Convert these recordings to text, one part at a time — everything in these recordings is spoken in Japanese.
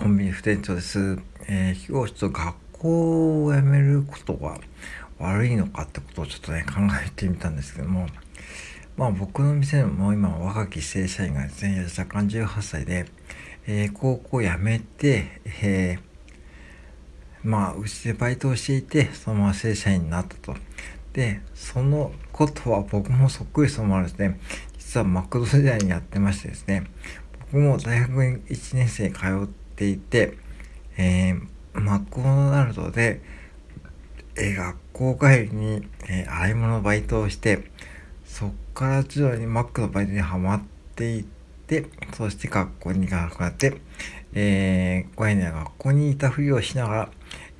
コンビニ副店長です。えー、今日ちょっと学校を辞めることが悪いのかってことをちょっとね、考えてみたんですけども、まあ僕の店も今若き正社員がですね、若干18歳で、えー、高校辞めて、えー、まあうちでバイトをしていて、そのまま正社員になったと。で、そのことは僕もそっくりそのままですね、実はマクド時代にやってましてですね、僕も大学1年生通っていて、えー、マクドナルドで、えー、学校帰りに、えー、洗い物のバイトをして、そっから徐々にマックのバイトにはまっていって、そして学校に行かなくなって、えー、親には学校にいたふりをしながら、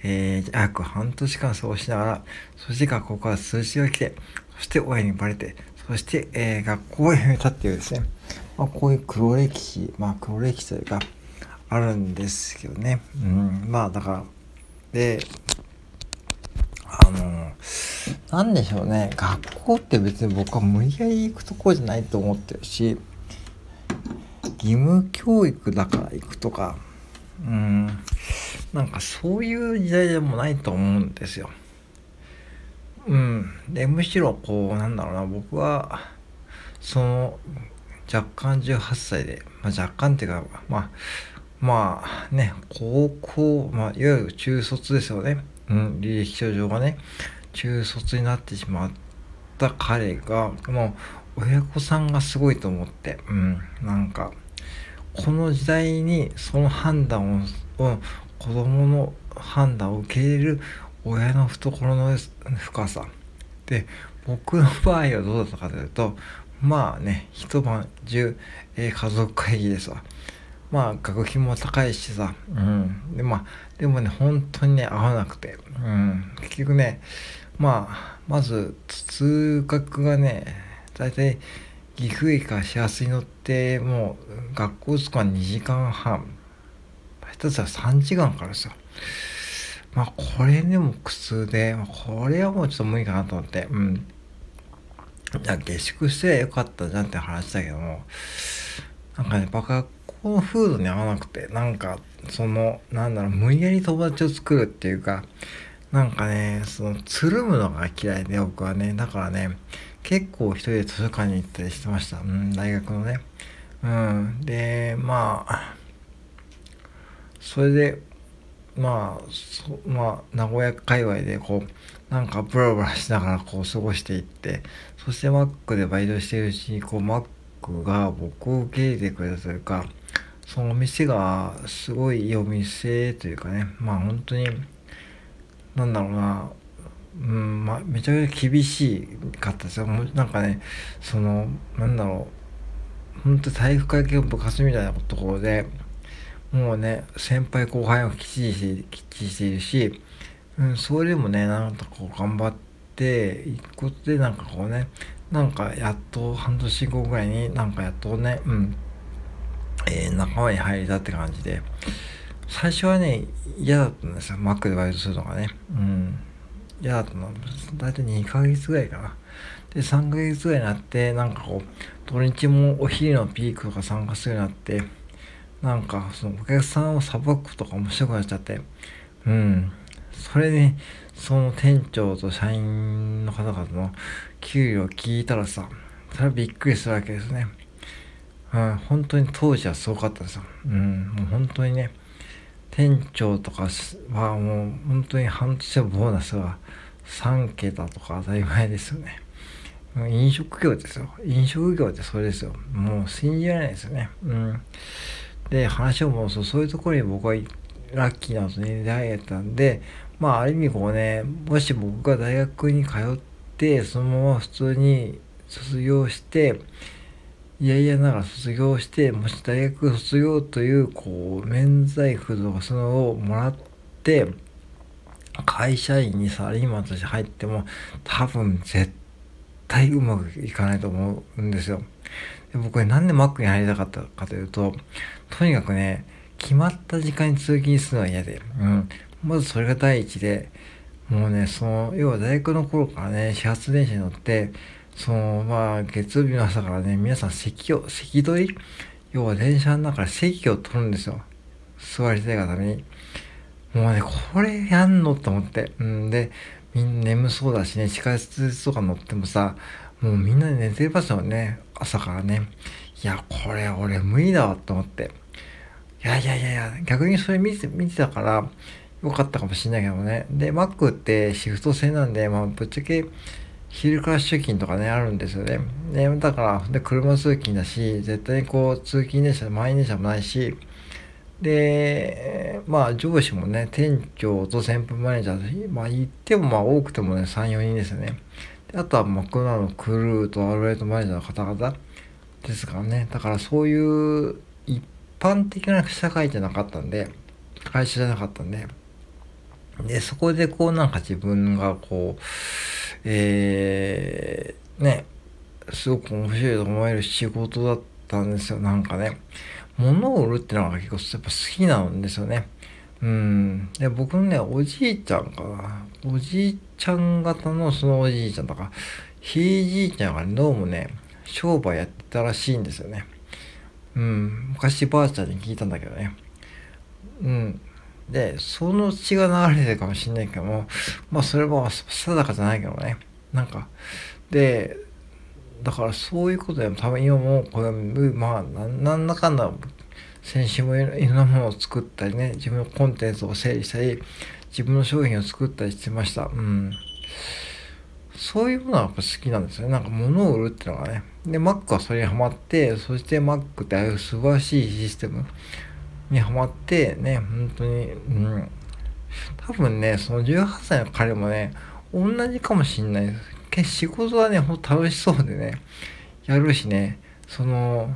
えー、約半年間過ごしながら、そして学校から数字が来て、そして親にバレて、そして、えー、学校を辞めたっていうですね、まあ、こういう黒歴史、まあ黒歴史というか、あるんですけどね。うん、まあだから、で、あの、なんでしょうね、学校って別に僕は無理やり行くとこじゃないと思ってるし、義務教育だから行くとか、うん、なんかそういう時代でもないと思うんですよ。うん。で、むしろこう、なんだろうな、僕は、その、若干18歳で、まあ、若干っていうか、まあ、まあね、高校、まあ、いわゆる中卒ですよね。うん、履歴書上がね、中卒になってしまった彼が、もう、親御さんがすごいと思って、うん、なんか、この時代にその判断を、を子供の判断を受け入れる親の懐の深さ。で、僕の場合はどうだったかというと、まあね、一晩中、えー、家族会議ですわ。まあ学費も高いしさ、うん。で、まあ、でもね、本当にね、合わなくて、うん。結局ね、まあ、まず、通学がね、だいたい岐阜駅から幸せに乗って、もう、学校着くは2時間半。下手したら3時間からですよ。まあ、これでも苦痛で、これはもうちょっと無理かなと思って、うん。じゃあ下宿してよかったじゃんって話だけども、なんかね、バカこの風土に合わなくて、なんか、その、なんだろう、無理やり友達を作るっていうか、なんかね、その、つるむのが嫌いで、僕はね、だからね、結構一人で図書館に行ったりしてました。うん、大学のね。うん。で、まあ、それで、まあ、そまあ、名古屋界隈でこう、なんかブラブラしながらこう過ごしていって、そしてマックでバイトしてるうちに、こう、マックが僕を受け入れてくれたというか、その店がすごいいいお店というかね、まあ本当に、なんだろうな、うん、まあめちゃめちゃ厳しかったですよ。なんかね、その、なんだろう、本当体育会系部活みたいなところで、もうね、先輩後輩をきっちりして、きっちりしているし、うん、それでもね、なんかこう頑張っていくことで、なんかこうね、なんかやっと半年後ぐらいになんかやっとね、うん、えー、仲間に入れたって感じで、最初はね、嫌だったんですよ。マックでバイトするのがね。うん。嫌だったの。だいたい2ヶ月ぐらいかな。で、3ヶ月ぐらいになって、なんかこう、土日もお昼のピークとか参加するようになって、なんか、そのお客さんをさばくとか面白くなっちゃって、うん。それで、その店長と社員の方々の給料を聞いたらさ、それはびっくりするわけですね。うん、本当に当時はすごかったですよ。うん、もう本当にね、店長とかはもう本当に半年のボーナスが3桁とか当たり前ですよね。もう飲食業ですよ。飲食業ってそれですよ。もう信じられないですよね。うん。で、話を戻すと、そういうところに僕はラッキーなことに出会えたんで、まあ、ある意味こうね、もし僕が大学に通って、そのまま普通に卒業して、いやいやながら卒業して、もし大学卒業という、こう、免罪符とかそのをもらって、会社員にサラリーマンとして入っても、多分絶対うまくいかないと思うんですよ。で僕はなんでマックに入りたかったかというと、とにかくね、決まった時間に通勤するのは嫌で、うん。まずそれが第一で、もうね、その、要は大学の頃からね、始発電車に乗って、その、まあ、月曜日の朝からね、皆さん席を、席取り要は電車の中で席を取るんですよ。座りたいがために、もうね、これやんのと思って。うんで、みんな眠そうだしね、地下鉄とか乗ってもさ、もうみんな寝てますよね、朝からね。いや、これ俺無理だわと思って。いやいやいやいや、逆にそれ見て見てたから、よかったかもしれないけどね。で、Mac ってシフト制なんで、まあ、ぶっちゃけ、昼から出勤とかね、あるんですよね。で、だから、で、車通勤だし、絶対にこう、通勤電車、満員電車もないし、で、まあ、上司もね、店長と先輩マネージャーまあ、言ってもまあ、多くてもね、3、4人ですよね。であとは、マクナのクルーとアルバイトマネージャーの方々ですからね。だから、そういう一般的な社会じゃなかったんで、会社じゃなかったんで、で、そこでこう、なんか自分がこう、えー、ね、すごく面白いと思える仕事だったんですよ、なんかね。物を売るってのが結構やっぱ好きなんですよね。うん。で、僕のね、おじいちゃんかな。おじいちゃん型のそのおじいちゃんとか、ひいじいちゃんが、どうもね、商売やってたらしいんですよね。うん。昔ばあちゃんに聞いたんだけどね。うん。で、その血が流れてるかもしんないけども、まあそれは定かじゃないけどね。なんか、で、だからそういうことでも多分今もこれまあなんだかんだ先週もいろんなものを作ったりね自分のコンテンツを整理したり自分の商品を作ったりしてました。うん。そういうものはやっぱ好きなんですよね。なんか物を売るっていうのがね。で Mac はそれにハマってそして Mac ってああいう素晴らしいシステムにハマってね本当にうん多分ねその18歳の彼もね同じかもしんないです仕事はね、ほんと楽しそうでね、やるしね、その、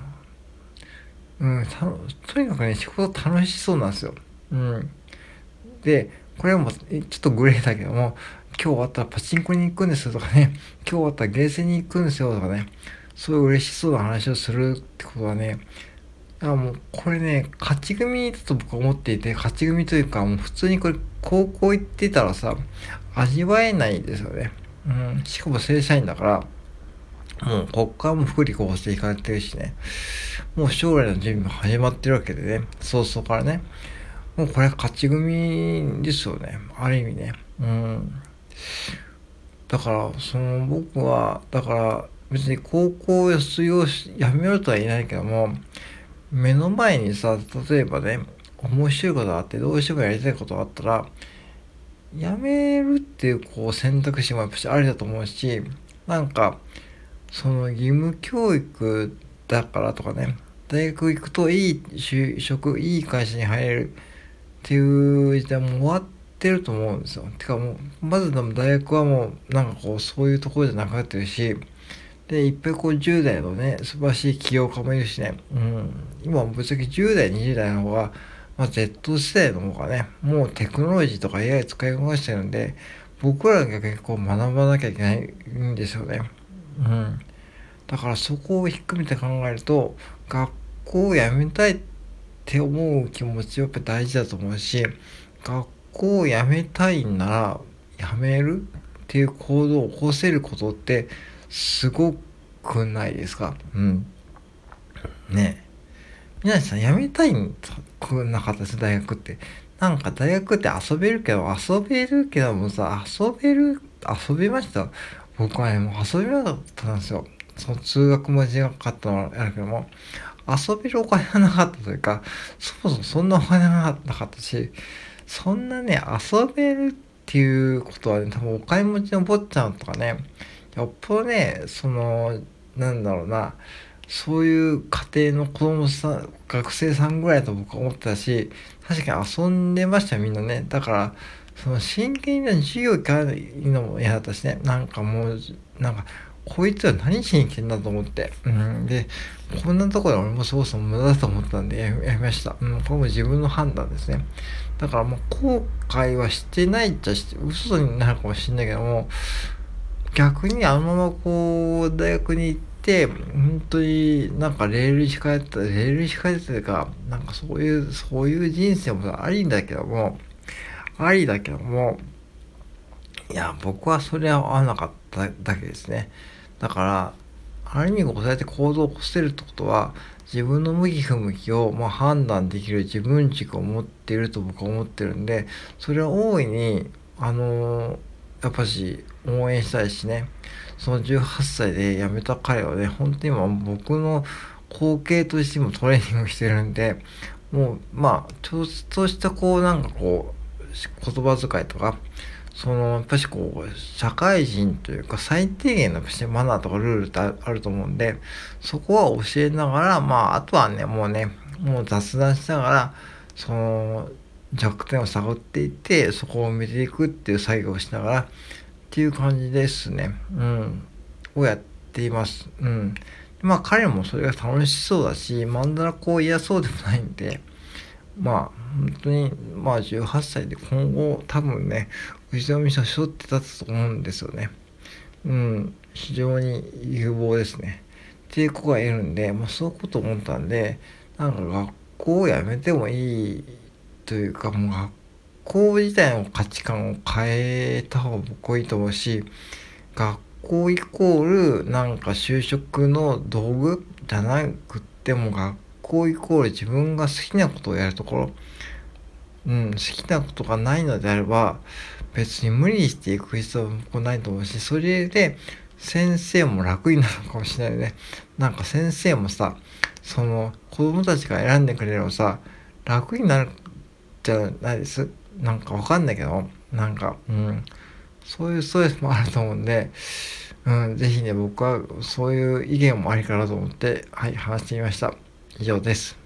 うん、とにかくね、仕事楽しそうなんですよ。うん。で、これもちょっとグレーだけども、今日終わったらパチンコに行くんですよとかね、今日終わったらゲーセンに行くんですよとかね、そういう嬉しそうな話をするってことはね、あもうこれね、勝ち組だと僕は思っていて、勝ち組というか、もう普通にこれ高校行ってたらさ、味わえないですよね。うん、しかも正社員だから、もうこっからも福利厚生いかれてるしね、もう将来の準備も始まってるわけでね、早々からね、もうこれは勝ち組ですよね、ある意味ね。うん。だから、その僕は、だから別に高校を卒業し、やめようとは言えないけども、目の前にさ、例えばね、面白いことがあって、どうしてもやりたいことがあったら、やめるっていうこう選択肢もやっぱしありだと思うしなんかその義務教育だからとかね大学行くといい就職いい会社に入れるっていう時代も終わってると思うんですよ。てかもうまずでも大学はもうなんかこうそういうところじゃなくなってるしでいっぱいこう10代のね素晴らしい起業家もいるしね、うん、今ぶっちゃけ10代20代の方がまあ、Z 世代の方がね、もうテクノロジーとか AI 使いこなしてるんで、僕らが結構学ばなきゃいけないんですよね。うん。だからそこをひっくめて考えると、学校を辞めたいって思う気持ちはやっぱ大事だと思うし、学校を辞めたいんなら、辞めるっていう行動を起こせることってすごくないですか？うん。ねえ皆さん辞めたいんなかったで大学って。なんか大学って遊べるけど、遊べるけどもさ、遊べる、遊べました？僕はね、もう遊べなかったんですよ。その通学も時間かかったのはあるけども、遊べるお金がなかったというか、そもそもそんなお金がなかったし、そんなね、遊べるっていうことはね、多分お金持ちの坊ちゃんとかね、よっぽどね、その、なんだろうな、そういう家庭の子供さん、学生さんぐらいと僕は思ってたし、確かに遊んでましたみんなね。だから、その真剣な授業行かないのも嫌だったしね。なんかもう、なんか、こいつは何しに来てんだと思って。うん。で、こんなところで俺もそもそも無駄だと思ったんでやめました。うん。これも自分の判断ですね。だからもう後悔はしてないっちゃして、嘘になるかもしれないけども、逆にあのままこう、大学に行って、本当になんかレールに控えてたレールに控えてたというかなんかそういうそういう人生もありんだけどもありだけどもいや僕はそれは合わなかっただけですね。だからある意味こうやって行動を起こせるってことは自分の向き不向きを、まあ、判断できる自分軸を持っていると僕は思ってるんでそれは大いにあのー、やっぱし応援したいしね。その18歳で辞めた彼はね本当に今僕の後継としてもトレーニングしてるんでもうまあちょっとしたこうなんかこう言葉遣いとかそのやっぱしこう社会人というか最低限のマナーとかルールってあると思うんでそこは教えながらまああとはねもうねもう雑談しながらその弱点を探っていってそこを埋めていくっていう作業をしながらっていう感じですね。うん。をやっています。うん。まあ彼もそれが楽しそうだしマンダラこう嫌そうでもないんでまあ本当にまあ18歳で今後多分ね藤波さん背負って立つと思うんですよね。うん。非常に有望ですね。っていう子がいるんで、まあ、そういうこと思ったんでなんか学校を辞めてもいいというかもう学校自体の価値観を変えた方が僕はいいと思うし学校イコールなんか就職の道具じゃなくっても学校イコール自分が好きなことをやるところ。うん、好きなことがないのであれば別に無理していく必要もないと思うしそれで先生も楽になるかもしれないね。なんか先生もさその子供たちが選んでくれればさ楽になるじゃないです。なんかわかんないけどなんかうん。そういうストレスもあると思うんで、うん、ぜひね僕はそういう意見もありかなと思ってはい話してみました。以上です。